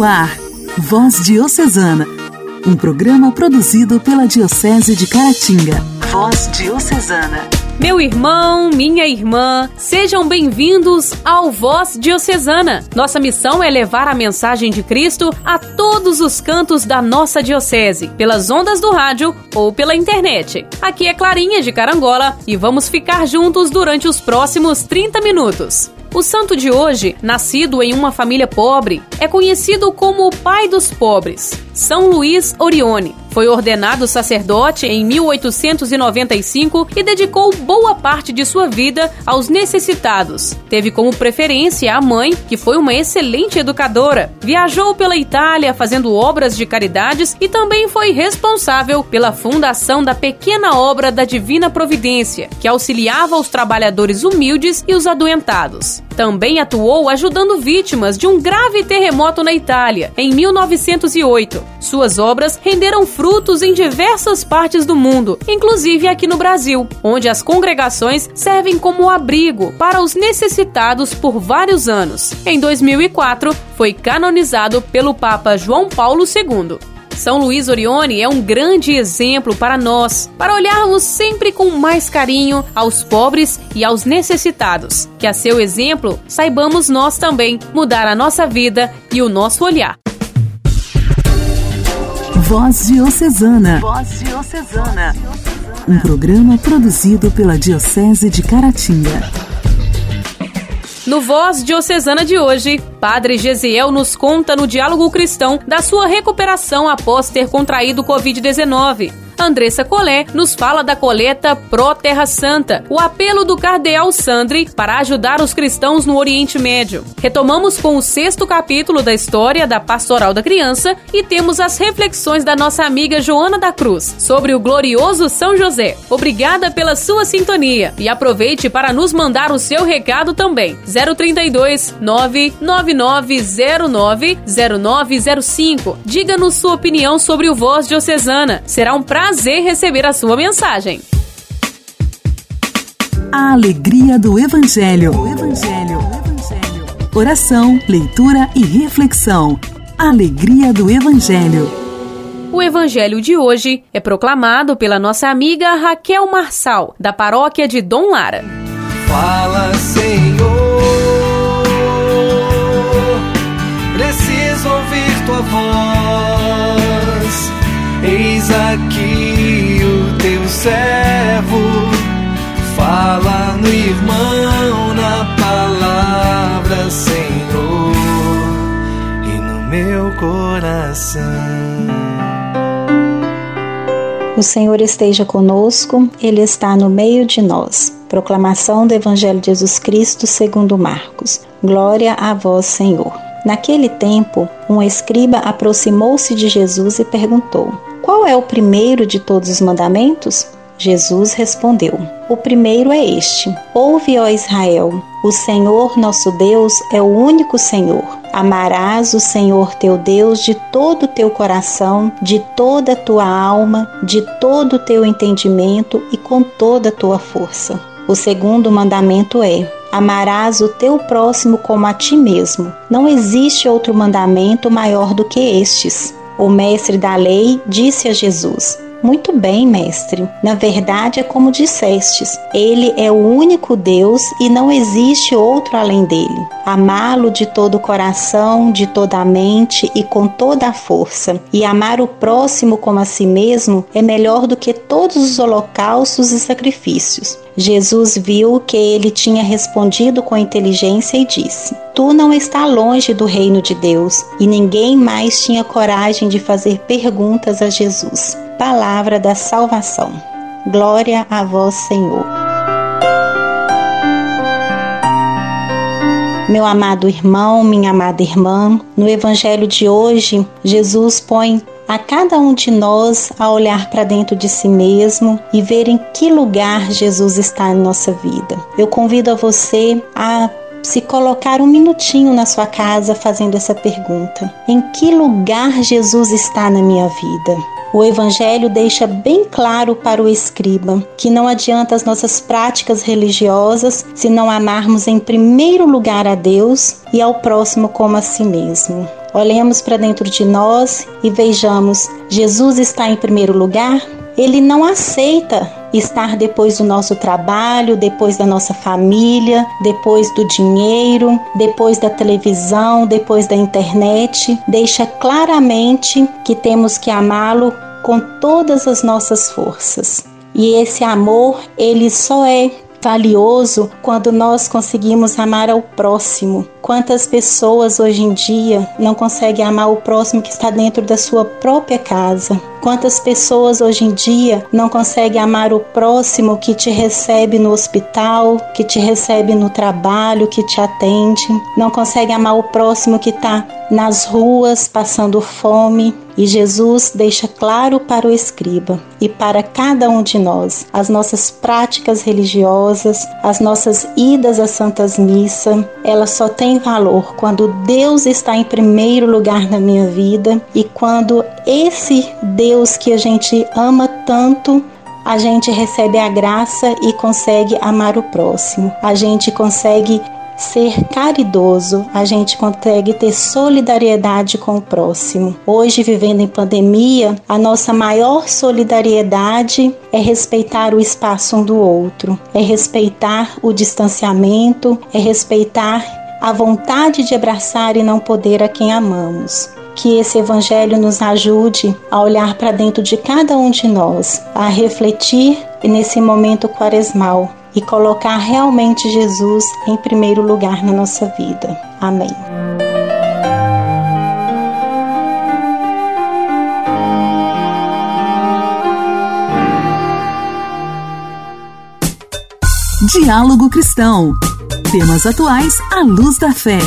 No ar, Voz Diocesana, um programa produzido pela Diocese de Caratinga. Voz Diocesana. Meu irmão, minha irmã, sejam bem-vindos ao Voz Diocesana. Nossa missão é levar a mensagem de Cristo a todos os cantos da nossa diocese, pelas ondas do rádio ou pela internet. Aqui é Clarinha de Carangola e vamos ficar juntos durante os próximos 30 minutos. O santo de hoje, nascido em uma família pobre, é conhecido como o pai dos pobres, São Luís Orione. Foi ordenado sacerdote em 1895 e dedicou boa parte de sua vida aos necessitados. Teve como preferência a mãe, que foi uma excelente educadora. Viajou pela Itália fazendo obras de caridades e também foi responsável pela fundação da pequena obra da Divina Providência, que auxiliava os trabalhadores humildes e os adoentados. Também atuou ajudando vítimas de um grave terremoto na Itália, em 1908. Suas obras renderam frutos em diversas partes do mundo, inclusive aqui no Brasil, onde as congregações servem como abrigo para os necessitados por vários anos. Em 2004, foi canonizado pelo Papa João Paulo II. São Luís Orione é um grande exemplo para nós, para olharmos sempre com mais carinho aos pobres e aos necessitados. Que a seu exemplo, saibamos nós também mudar a nossa vida e o nosso olhar. Voz Diocesana. Voz Diocesana. Um programa produzido pela Diocese de Caratinga. No Voz Diocesana de hoje, Padre Gesiel nos conta no Diálogo Cristão da sua recuperação após ter contraído Covid-19. Andressa Colé nos fala da coleta Pro Terra Santa, o apelo do cardeal Sandri para ajudar os cristãos no Oriente Médio. Retomamos com o sexto capítulo da história da Pastoral da Criança e temos as reflexões da nossa amiga Joana da Cruz sobre o glorioso São José. Obrigada pela sua sintonia e aproveite para nos mandar o seu recado também. 032 99909 0905. Diga-nos sua opinião sobre o Voz Diocesana. Será um prazer prazer receber a sua mensagem. A alegria do Evangelho. O Evangelho. O Evangelho. Oração, leitura e reflexão. Alegria do Evangelho. O evangelho de hoje é proclamado pela nossa amiga Raquel Marçal, da paróquia de Dom Lara. Fala, Senhor, preciso ouvir tua voz. Eis aqui irmão, na palavra, Senhor, e no meu coração. O Senhor esteja conosco, Ele está no meio de nós. Proclamação do Evangelho de Jesus Cristo segundo Marcos. Glória a vós, Senhor. Naquele tempo, um escriba aproximou-se de Jesus e perguntou: qual é o primeiro de todos os mandamentos? Jesus respondeu: O primeiro é este: Ouve, ó Israel, o Senhor nosso Deus é o único Senhor. Amarás o Senhor teu Deus de todo o teu coração, de toda a tua alma, de todo o teu entendimento e com toda a tua força. O segundo mandamento é: Amarás o teu próximo como a ti mesmo. Não existe outro mandamento maior do que estes. O mestre da lei disse a Jesus: muito bem, mestre. Na verdade, é como dissestes: Ele é o único Deus e não existe outro além dele. Amá-lo de todo o coração, de toda a mente e com toda a força. E amar o próximo como a si mesmo é melhor do que todos os holocaustos e sacrifícios. Jesus viu que ele tinha respondido com inteligência e disse: Tu não está longe do reino de Deus. E ninguém mais tinha coragem de fazer perguntas a Jesus. Palavra da salvação. Glória a vós, Senhor. Meu amado irmão, minha amada irmã, no Evangelho de hoje, Jesus põe a cada um de nós a olhar para dentro de si mesmo e ver em que lugar Jesus está em nossa vida. Eu convido a você a se colocar um minutinho na sua casa fazendo essa pergunta: em que lugar Jesus está na minha vida? O Evangelho deixa bem claro para o escriba que não adianta as nossas práticas religiosas se não amarmos em primeiro lugar a Deus e ao próximo como a si mesmo. Olhemos para dentro de nós e vejamos: Jesus está em primeiro lugar? Ele não aceita estar depois do nosso trabalho, depois da nossa família, depois do dinheiro, depois da televisão, depois da internet. Deixa claramente que temos que amá-lo com todas as nossas forças. E esse amor, ele só é valioso quando nós conseguimos amar ao próximo. Quantas pessoas hoje em dia não conseguem amar o próximo que está dentro da sua própria casa? Quantas pessoas hoje em dia não conseguem amar o próximo que te recebe no hospital, que te recebe no trabalho, que te atende? Não conseguem amar o próximo que está nas ruas passando fome? E Jesus deixa claro para o escriba e para cada um de nós as nossas práticas religiosas, as nossas idas às santas missas, elas só têm valor quando Deus está em primeiro lugar na minha vida e quando esse Deus que a gente ama tanto a gente recebe a graça e consegue amar o próximo. A gente consegue ser caridoso, a gente consegue ter solidariedade com o próximo. Hoje, vivendo em pandemia, a nossa maior solidariedade é respeitar o espaço um do outro, é respeitar o distanciamento, é respeitar a vontade de abraçar e não poder a quem amamos. Que esse Evangelho nos ajude a olhar para dentro de cada um de nós, a refletir nesse momento quaresmal e colocar realmente Jesus em primeiro lugar na nossa vida. Amém. Diálogo Cristão. Temas atuais à luz da fé.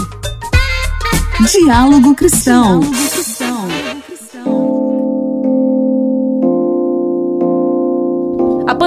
Diálogo Cristão. Diálogo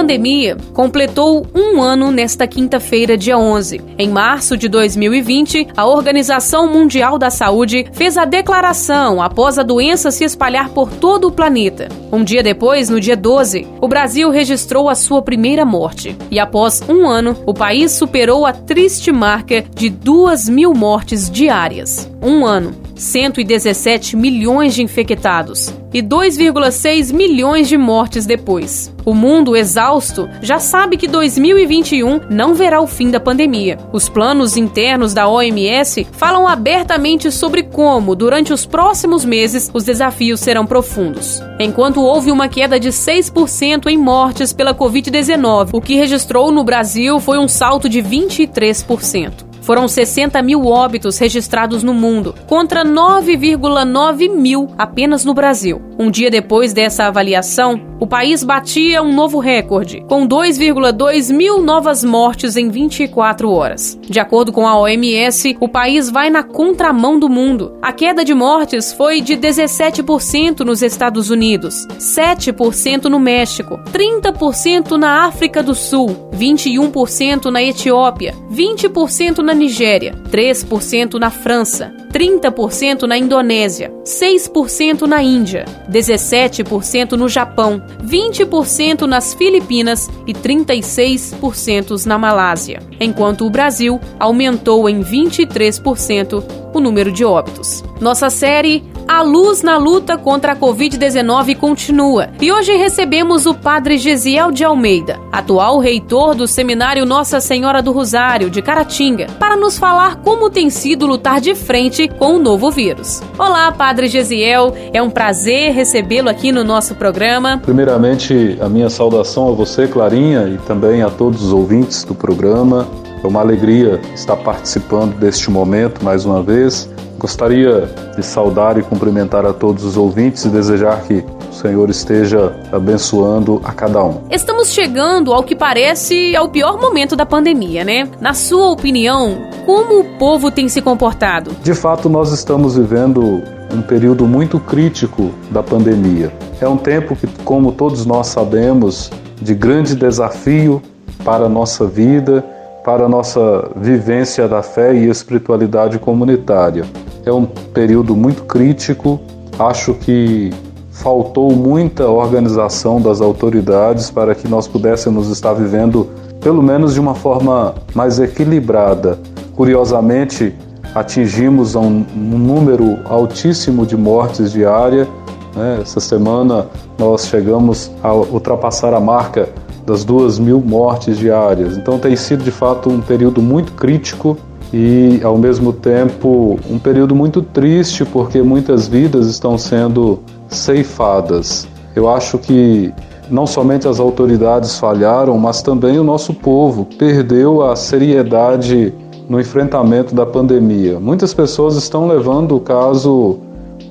pandemia completou um ano nesta quinta-feira, dia 11. Em março de 2020, a Organização Mundial da Saúde fez a declaração após a doença se espalhar por todo o planeta. Um dia depois, no dia 12, o Brasil registrou a sua primeira morte. E após um ano, o país superou a triste marca de 2 mil mortes diárias. Um ano, 117 milhões de infectados e 2,6 milhões de mortes depois. O mundo exausto já sabe que 2021 não verá o fim da pandemia. Os planos internos da OMS falam abertamente sobre como, durante os próximos meses, os desafios serão profundos. Enquanto houve uma queda de 6% em mortes pela Covid-19, o que registrou no Brasil foi um salto de 23%. Foram 60 mil óbitos registrados no mundo, contra 9,9 mil apenas no Brasil. Um dia depois dessa avaliação, o país batia um novo recorde, com 2,2 mil novas mortes em 24 horas. De acordo com a OMS, o país vai na contramão do mundo. A queda de mortes foi de 17% nos Estados Unidos, 7% no México, 30% na África do Sul, 21% na Etiópia, 20% na Nigéria, 3% na França, 30% na Indonésia, 6% na Índia, 17% no Japão, 20% nas Filipinas e 36% na Malásia, enquanto o Brasil aumentou em 23% o número de óbitos. Nossa série A Luz na Luta contra a Covid-19 continua e hoje recebemos o Padre Gesiel de Almeida, atual reitor do Seminário Nossa Senhora do Rosário de Caratinga, para nos falar como tem sido lutar de frente com o novo vírus. Olá, Padre Gesiel, é um prazer recebê-lo aqui no nosso programa. Primeiramente, a minha saudação a você, Clarinha, e também a todos os ouvintes do programa. É uma alegria estar participando deste momento mais uma vez. Gostaria de saudar e cumprimentar a todos os ouvintes e desejar que o Senhor esteja abençoando a cada um. Estamos chegando ao que parece ao pior momento da pandemia, né? Na sua opinião, como o povo tem se comportado? De fato, nós estamos vivendo um período muito crítico da pandemia. É um tempo que, como todos nós sabemos, de grande desafio para a nossa vida para a nossa vivência da fé e espiritualidade comunitária. É um período muito crítico, acho que faltou muita organização das autoridades para que nós pudéssemos estar vivendo, pelo menos de uma forma mais equilibrada. Curiosamente, atingimos um, número altíssimo de mortes diária. Né? Essa semana nós chegamos a ultrapassar a marca das duas mil mortes diárias. Então tem sido de fato um período muito crítico e ao mesmo tempo um período muito triste porque muitas vidas estão sendo ceifadas. Eu acho que não somente as autoridades falharam, mas também o nosso povo perdeu a seriedade no enfrentamento da pandemia. Muitas pessoas estão levando o caso,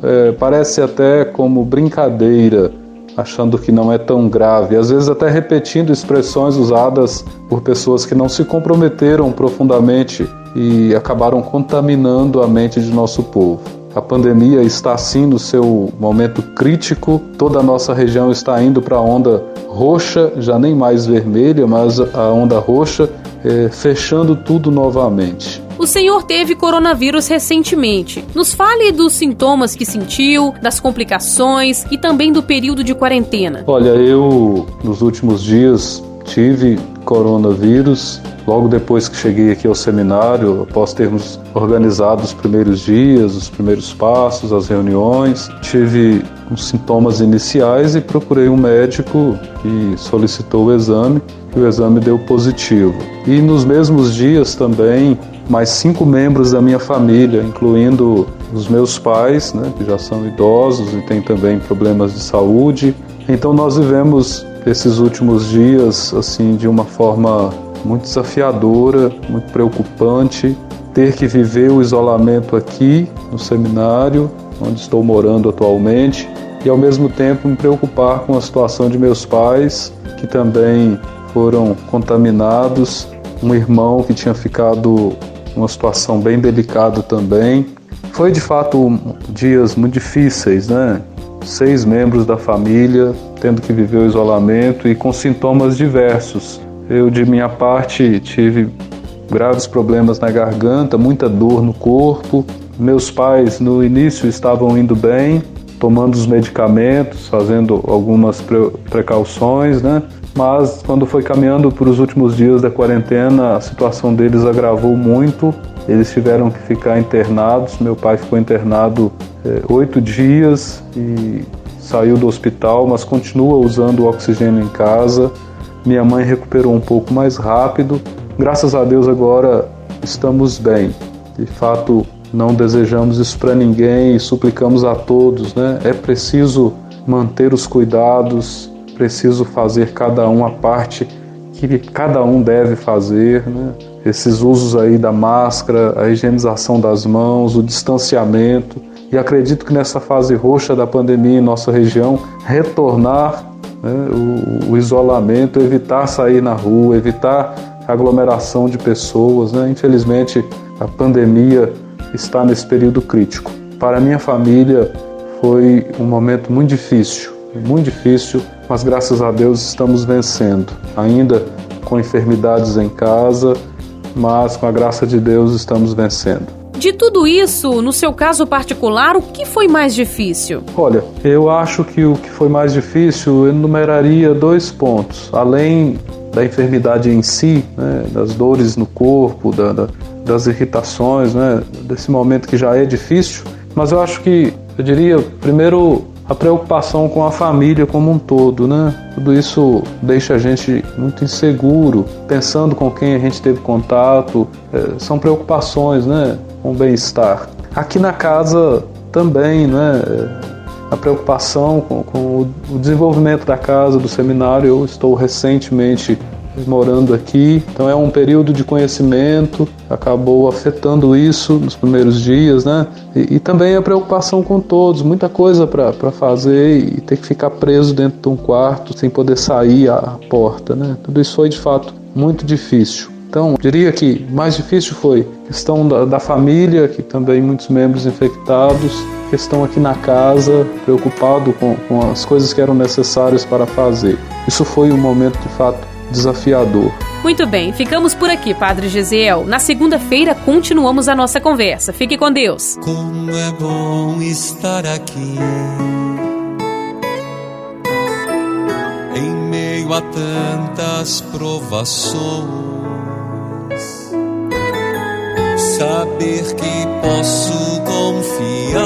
é, parece até como brincadeira, achando que não é tão grave, às vezes até repetindo expressões usadas por pessoas que não se comprometeram profundamente e acabaram contaminando a mente de nosso povo. A pandemia está sim no seu momento crítico, toda a nossa região está indo para a onda roxa, já nem mais vermelha, mas a onda roxa, é, fechando tudo novamente. O senhor teve coronavírus recentemente. Nos fale dos sintomas que sentiu, das complicações e também do período de quarentena. Olha, eu nos últimos dias tive coronavírus. Logo depois que cheguei aqui ao seminário, após termos organizado os primeiros dias, os primeiros passos, as reuniões, tive uns sintomas iniciais e procurei um médico que solicitou o exame e o exame deu positivo. E nos mesmos dias também, mais cinco membros da minha família, incluindo os meus pais, né, que já são idosos e têm também problemas de saúde. Então nós vivemos esses últimos dias assim de uma forma muito desafiadora, muito preocupante, ter que viver o isolamento aqui no seminário, onde estou morando atualmente, e ao mesmo tempo me preocupar com a situação de meus pais, que também foram contaminados, um irmão que tinha ficado uma situação bem delicada também. Foi de fato dias muito difíceis, né? Seis membros da família tendo que viver o isolamento e com sintomas diversos. Eu, de minha parte, tive graves problemas na garganta, muita dor no corpo. Meus pais, no início, estavam indo bem, tomando os medicamentos, fazendo algumas precauções, né? Mas quando foi caminhando para os últimos dias da quarentena, a situação deles agravou muito. Eles tiveram que ficar internados. Meu pai ficou internado é, oito dias e saiu do hospital, mas continua usando o oxigênio em casa. Minha mãe recuperou um pouco mais rápido. Graças a Deus agora estamos bem. De fato, não desejamos isso para ninguém e suplicamos a todos, né? É preciso manter os cuidados, preciso fazer cada um a parte que cada um deve fazer, né? Esses usos aí da máscara, a higienização das mãos, o distanciamento, e acredito que nessa fase roxa da pandemia em nossa região, retornar né, o, o, isolamento, evitar sair na rua, evitar aglomeração de pessoas. Né? Infelizmente, a pandemia está nesse período crítico. Para minha família, foi um momento muito difícil, muito difícil, mas graças a Deus estamos vencendo. Ainda com enfermidades em casa, mas com a graça de Deus estamos vencendo. De tudo isso, no seu caso particular, o que foi mais difícil? Olha, eu acho que o que foi mais difícil eu enumeraria dois pontos. Além da enfermidade em si, né, das dores no corpo, da, da, das irritações, né, desse momento que já é difícil, mas eu acho que, eu diria, primeiro a preocupação com a família como um todo, né? Tudo isso deixa a gente muito inseguro, pensando com quem a gente teve contato, é, são preocupações, né? Com o bem-estar. Aqui na casa também, né? A preocupação com, com o desenvolvimento da casa, do seminário. Eu estou recentemente morando aqui, então é um período de conhecimento, acabou afetando isso nos primeiros dias, né? E, e também a preocupação com todos, muita coisa para fazer e ter que ficar preso dentro de um quarto sem poder sair à porta, né? Tudo isso foi de fato muito difícil. Então, diria que mais difícil foi a questão da, da família, que também muitos membros infectados, questão aqui na casa, preocupado com, com as coisas que eram necessárias para fazer. Isso foi um momento de fato desafiador. Muito bem, ficamos por aqui, Padre Gesiel. Na segunda-feira continuamos a nossa conversa. Fique com Deus. Como é bom estar aqui. Em meio a tantas provações, saber que posso confiar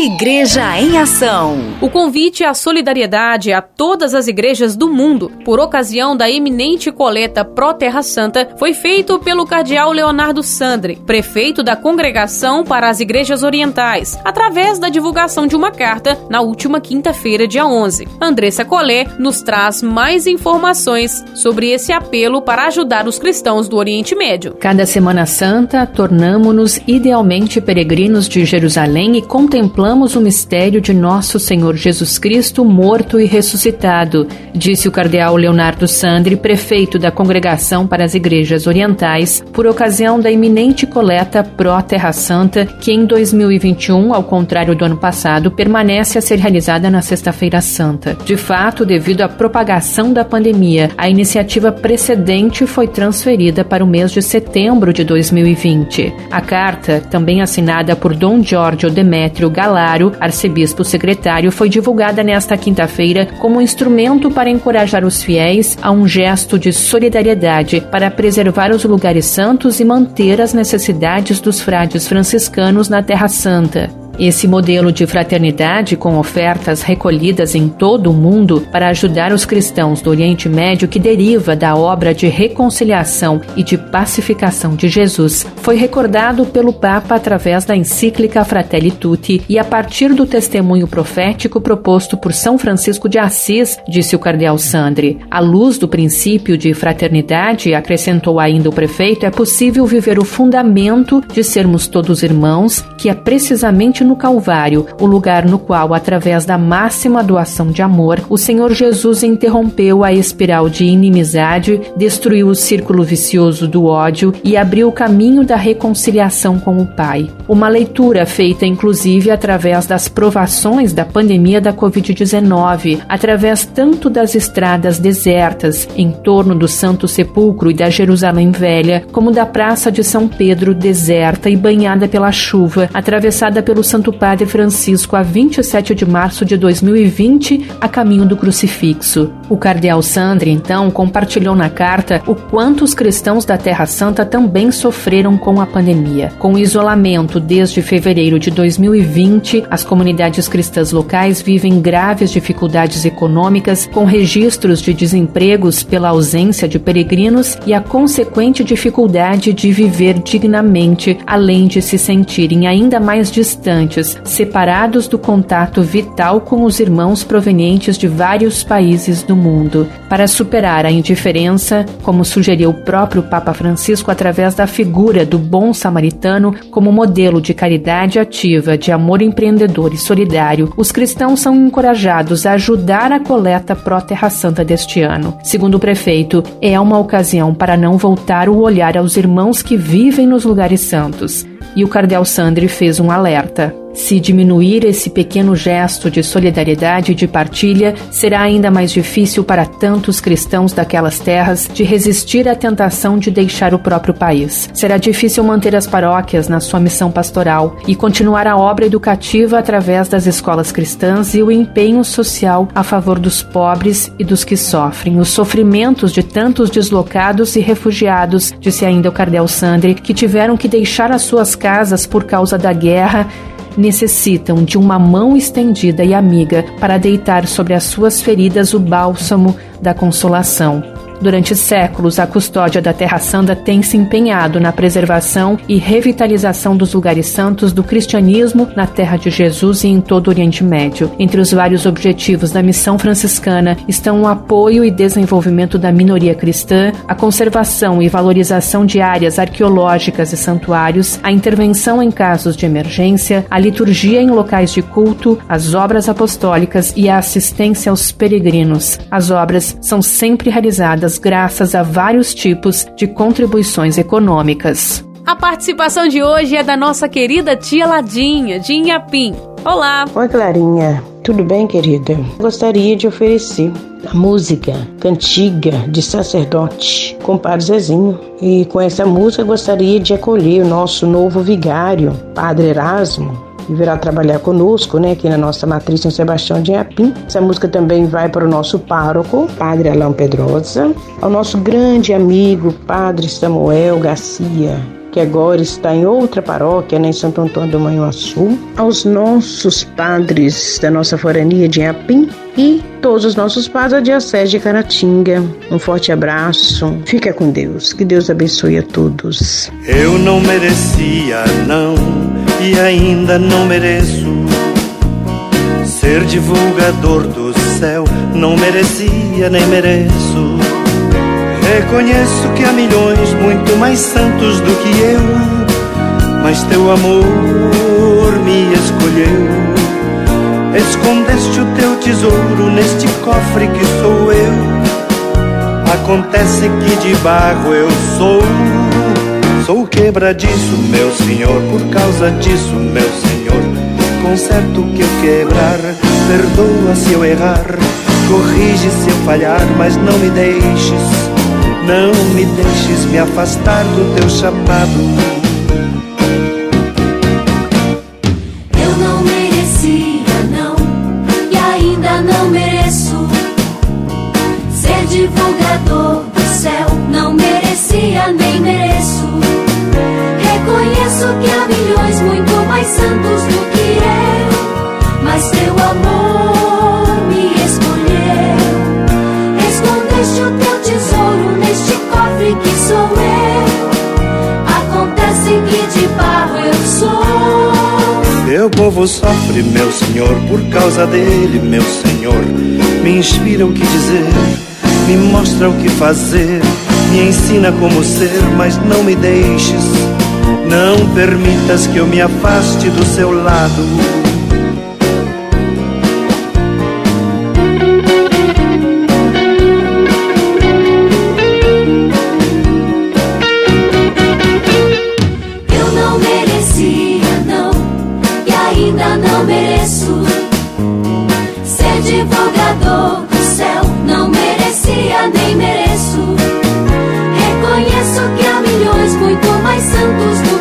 Igreja em Ação. O convite à solidariedade a todas as igrejas do mundo, por ocasião da eminente coleta Pró Terra Santa, foi feito pelo cardeal Leonardo Sandri, prefeito da Congregação para as Igrejas Orientais, através da divulgação de uma carta na última quinta-feira, dia 11. Andressa Collet nos traz mais informações sobre esse apelo para ajudar os cristãos do Oriente Médio. Cada Semana Santa, tornamo-nos idealmente peregrinos de Jerusalém e contemplamos contemplamos o mistério de nosso Senhor Jesus Cristo morto e ressuscitado, disse o cardeal Leonardo Sandri, prefeito da Congregação para as Igrejas Orientais, por ocasião da iminente coleta Pró Terra Santa, que em 2021, ao contrário do ano passado, permanece a ser realizada na Sexta-feira Santa. De fato, devido à propagação da pandemia, a iniciativa precedente foi transferida para o mês de setembro de 2020. A carta, também assinada por Dom Giorgio Demétrio Gal Galaro, arcebispo secretário, foi divulgada nesta quinta-feira como instrumento para encorajar os fiéis a um gesto de solidariedade para preservar os lugares santos e manter as necessidades dos frades franciscanos na Terra Santa. Esse modelo de fraternidade, com ofertas recolhidas em todo o mundo para ajudar os cristãos do Oriente Médio, que deriva da obra de reconciliação e de pacificação de Jesus, foi recordado pelo Papa através da encíclica Fratelli Tutti e a partir do testemunho profético proposto por São Francisco de Assis, disse o cardeal Sandri. À luz do princípio de fraternidade, acrescentou ainda o prefeito, é possível viver o fundamento de sermos todos irmãos, que é precisamente no Calvário, o lugar no qual, através da máxima doação de amor, o Senhor Jesus interrompeu a espiral de inimizade, destruiu o círculo vicioso do ódio e abriu o caminho da reconciliação com o Pai. Uma leitura feita inclusive através das provações da pandemia da Covid-19, através tanto das estradas desertas em torno do Santo Sepulcro e da Jerusalém Velha, como da Praça de São Pedro deserta e banhada pela chuva, atravessada pelo Santo Santo Padre Francisco a 27 de março de 2020, a caminho do crucifixo. O cardeal Sandri, então, compartilhou na carta o quanto os cristãos da Terra Santa também sofreram com a pandemia. Com o isolamento desde fevereiro de 2020, as comunidades cristãs locais vivem graves dificuldades econômicas, com registros de desempregos pela ausência de peregrinos e a consequente dificuldade de viver dignamente, além de se sentirem ainda mais distantes separados do contato vital com os irmãos provenientes de vários países do mundo, para superar a indiferença, como sugeriu o próprio Papa Francisco através da figura do bom samaritano como modelo de caridade ativa, de amor empreendedor e solidário. Os cristãos são encorajados a ajudar a coleta pró Terra Santa deste ano. Segundo o prefeito, é uma ocasião para não voltar o olhar aos irmãos que vivem nos lugares santos. E o cardeal Sandri fez um alerta. Se diminuir esse pequeno gesto de solidariedade e de partilha, será ainda mais difícil para tantos cristãos daquelas terras de resistir à tentação de deixar o próprio país. Será difícil manter as paróquias na sua missão pastoral e continuar a obra educativa através das escolas cristãs e o empenho social a favor dos pobres e dos que sofrem os sofrimentos de tantos deslocados e refugiados, disse ainda o Cardel Sandri, que tiveram que deixar as suas casas por causa da guerra necessitam de uma mão estendida e amiga para deitar sobre as suas feridas o bálsamo da consolação. Durante séculos, a custódia da Terra Santa tem se empenhado na preservação e revitalização dos lugares santos do cristianismo na Terra de Jesus e em todo o Oriente Médio. Entre os vários objetivos da missão franciscana estão o apoio e desenvolvimento da minoria cristã, a conservação e valorização de áreas arqueológicas e santuários, a intervenção em casos de emergência, a liturgia em locais de culto, as obras apostólicas e a assistência aos peregrinos. As obras são sempre realizadas graças a vários tipos de contribuições econômicas. A participação de hoje é da nossa querida tia Ladinha, de Inhapim. Olá! Oi, Clarinha. Tudo bem, querida? Gostaria de oferecer a música Cantiga de Sacerdote com o Padre Zezinho. E com essa música gostaria de acolher o nosso novo vigário, Padre Erasmo, e virá trabalhar conosco, né, aqui na nossa matriz São Sebastião de Apim. Essa música também vai para o nosso pároco, Padre Alão Pedrosa, ao nosso grande amigo, Padre Samuel Garcia, que agora está em outra paróquia, né, em Santo Antônio do Manhuaçu, aos nossos padres da nossa forania de Apim e todos os nossos padres da Diocese de Caratinga. Um forte abraço, fica com Deus, que Deus abençoe a todos. Eu não merecia, não e ainda não mereço ser divulgador do céu. Não merecia nem mereço. Reconheço que há milhões muito mais santos do que eu, mas teu amor me escolheu. Escondeste o teu tesouro neste cofre que sou eu. Acontece que de barro eu sou quebradiço, meu senhor, por causa disso, meu senhor. Conserto que eu quebrar, perdoa se eu errar, corrige se eu falhar, mas não me deixes, não me deixes me afastar do teu chamado. Divulgador do céu. Não merecia nem mereço que há milhões muito mais santos do que eu, mas teu amor me escolheu. Escondeste o teu tesouro neste cofre que sou eu. Acontece que de barro eu sou. Teu povo sofre, meu Senhor, por causa dele, meu Senhor. Me inspira o que dizer, me mostra o que fazer, me ensina como ser, mas não me deixes não permitas que eu me afaste do seu lado. Eu não merecia, não, e ainda não mereço ser divulgador do céu. Não merecia nem mereço. Reconheço que há milhões muito mais santos do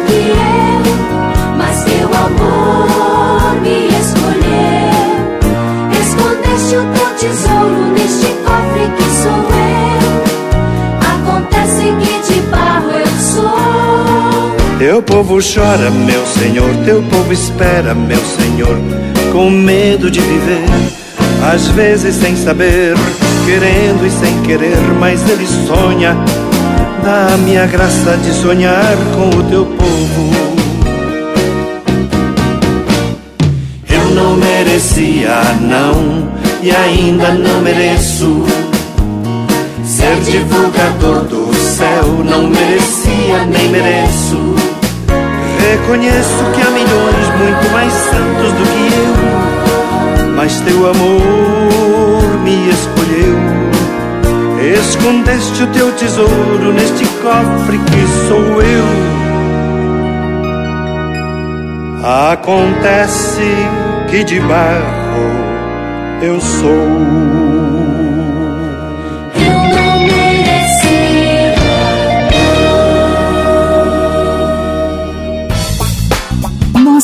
amor me escolheu. Escondeste o teu tesouro neste cofre que sou eu. Acontece que de barro eu sou. Teu povo chora, meu Senhor, teu povo espera, meu Senhor, com medo de viver, às vezes sem saber, querendo e sem querer, mas ele sonha. Dá a minha graça de sonhar com o teu povo. não merecia, não, e ainda não mereço. Ser divulgador do céu, não merecia nem mereço. Reconheço que há milhões muito mais santos do que eu, mas teu amor me escolheu. Escondeste o teu tesouro neste cofre que sou eu. Acontece que de barro eu sou.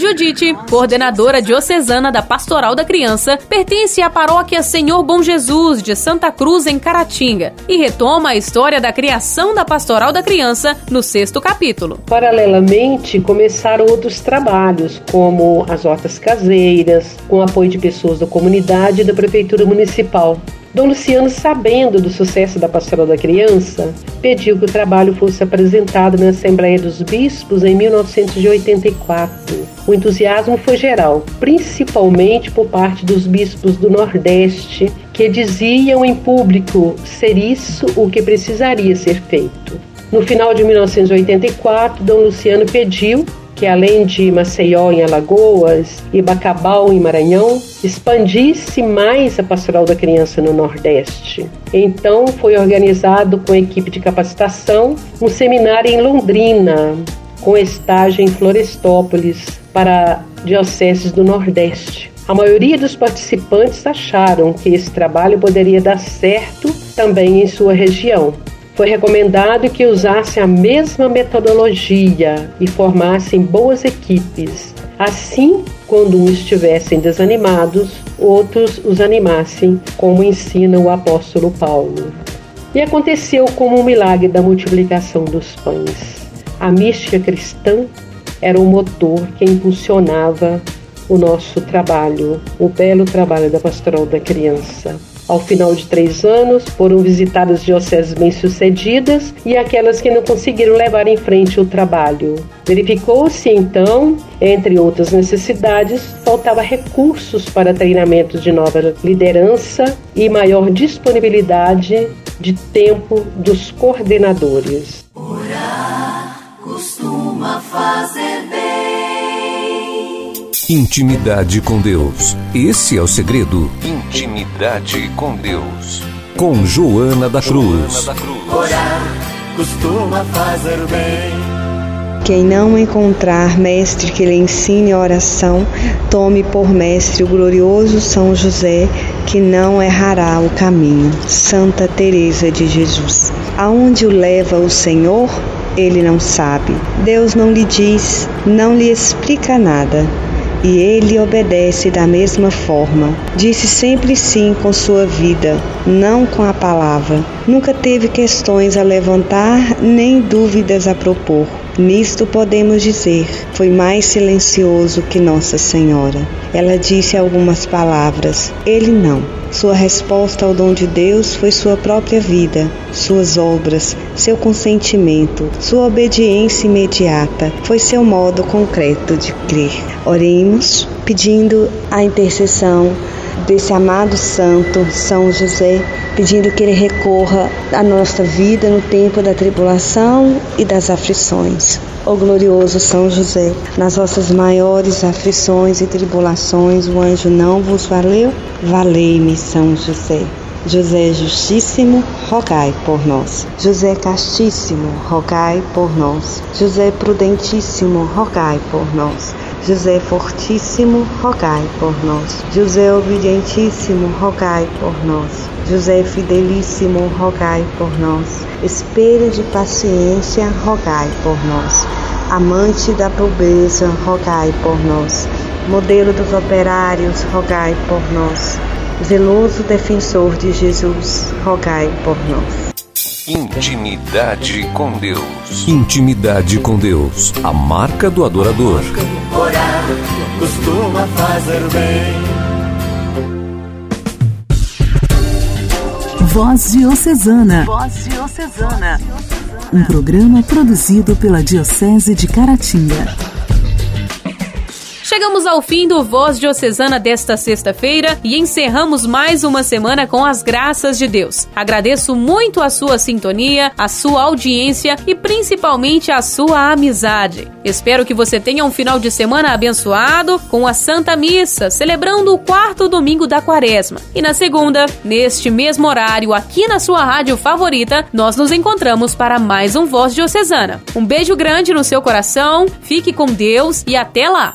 Judite, coordenadora diocesana da Pastoral da Criança, pertence à paróquia Senhor Bom Jesus de Santa Cruz, em Caratinga, e retoma a história da criação da Pastoral da Criança no sexto capítulo. Paralelamente, começaram outros trabalhos, como as hortas caseiras, com apoio de pessoas da comunidade e da Prefeitura Municipal. Dom Luciano, sabendo do sucesso da Pastoral da Criança, pediu que o trabalho fosse apresentado na Assembleia dos Bispos em 1984. O entusiasmo foi geral, principalmente por parte dos bispos do Nordeste, que diziam em público ser isso o que precisaria ser feito. No final de 1984, Dom Luciano pediu que além de Maceió em Alagoas e Bacabal em Maranhão, expandisse mais a pastoral da criança no Nordeste. Então foi organizado com a equipe de capacitação um seminário em Londrina, com estágio em Florestópolis para dioceses do Nordeste. A maioria dos participantes acharam que esse trabalho poderia dar certo também em sua região. Foi recomendado que usasse a mesma metodologia e formassem boas equipes. Assim, quando uns estivessem desanimados, outros os animassem, como ensina o apóstolo Paulo. E aconteceu como um milagre da multiplicação dos pães. A mística cristã era o motor que impulsionava o nosso trabalho, o belo trabalho da pastoral da criança. Ao final de três anos, foram visitadas dioceses bem-sucedidas e aquelas que não conseguiram levar em frente o trabalho. Verificou-se então, entre outras necessidades, faltava recursos para treinamentos de nova liderança e maior disponibilidade de tempo dos coordenadores. Orar costuma fazer bem. Intimidade com Deus. Esse é o segredo. Intimidade com Deus. Com Joana da Cruz. Orar costuma fazer bem. Quem não encontrar mestre que lhe ensine a oração, tome por mestre o glorioso São José, que não errará o caminho. Santa Teresa de Jesus. Aonde o leva o Senhor, ele não sabe. Deus não lhe diz, não lhe explica nada e ele obedece da mesma forma. Disse sempre sim com sua vida, não com a palavra. Nunca teve questões a levantar nem dúvidas a propor. Nisto podemos dizer, foi mais silencioso que Nossa Senhora. Ela disse algumas palavras, ele não. Sua resposta ao dom de Deus foi sua própria vida, suas obras, seu consentimento, sua obediência imediata, foi seu modo concreto de crer. Oremos pedindo a intercessão desse amado santo São José, pedindo que ele recorra à nossa vida no tempo da tribulação e das aflições. Ó glorioso São José, nas vossas maiores aflições e tribulações, o anjo não vos valeu? Valei-me, São José. José Justíssimo, rogai por nós. José Castíssimo, rogai por nós. José Prudentíssimo, rogai por nós. José Fortíssimo, rogai por nós. José Obedientíssimo, rogai por nós. José Fidelíssimo, rogai por nós. Espelho de paciência, rogai por nós. Amante da pobreza, rogai por nós. Modelo dos operários, rogai por nós. Zeloso defensor de Jesus, rogai por nós. Intimidade com Deus. Intimidade com Deus. A marca do adorador. Orar costuma fazer bem. Voz Diocesana. Voz Diocesana. Um programa produzido pela Diocese de Caratinga. Chegamos ao fim do Voz Diocesana desta sexta-feira e encerramos mais uma semana com as graças de Deus. Agradeço muito a sua sintonia, a sua audiência e principalmente a sua amizade. Espero que você tenha um final de semana abençoado com a Santa Missa, celebrando o quarto domingo da quaresma. E na segunda, neste mesmo horário, aqui na sua rádio favorita, nós nos encontramos para mais um Voz Diocesana. Um beijo grande no seu coração, fique com Deus e até lá!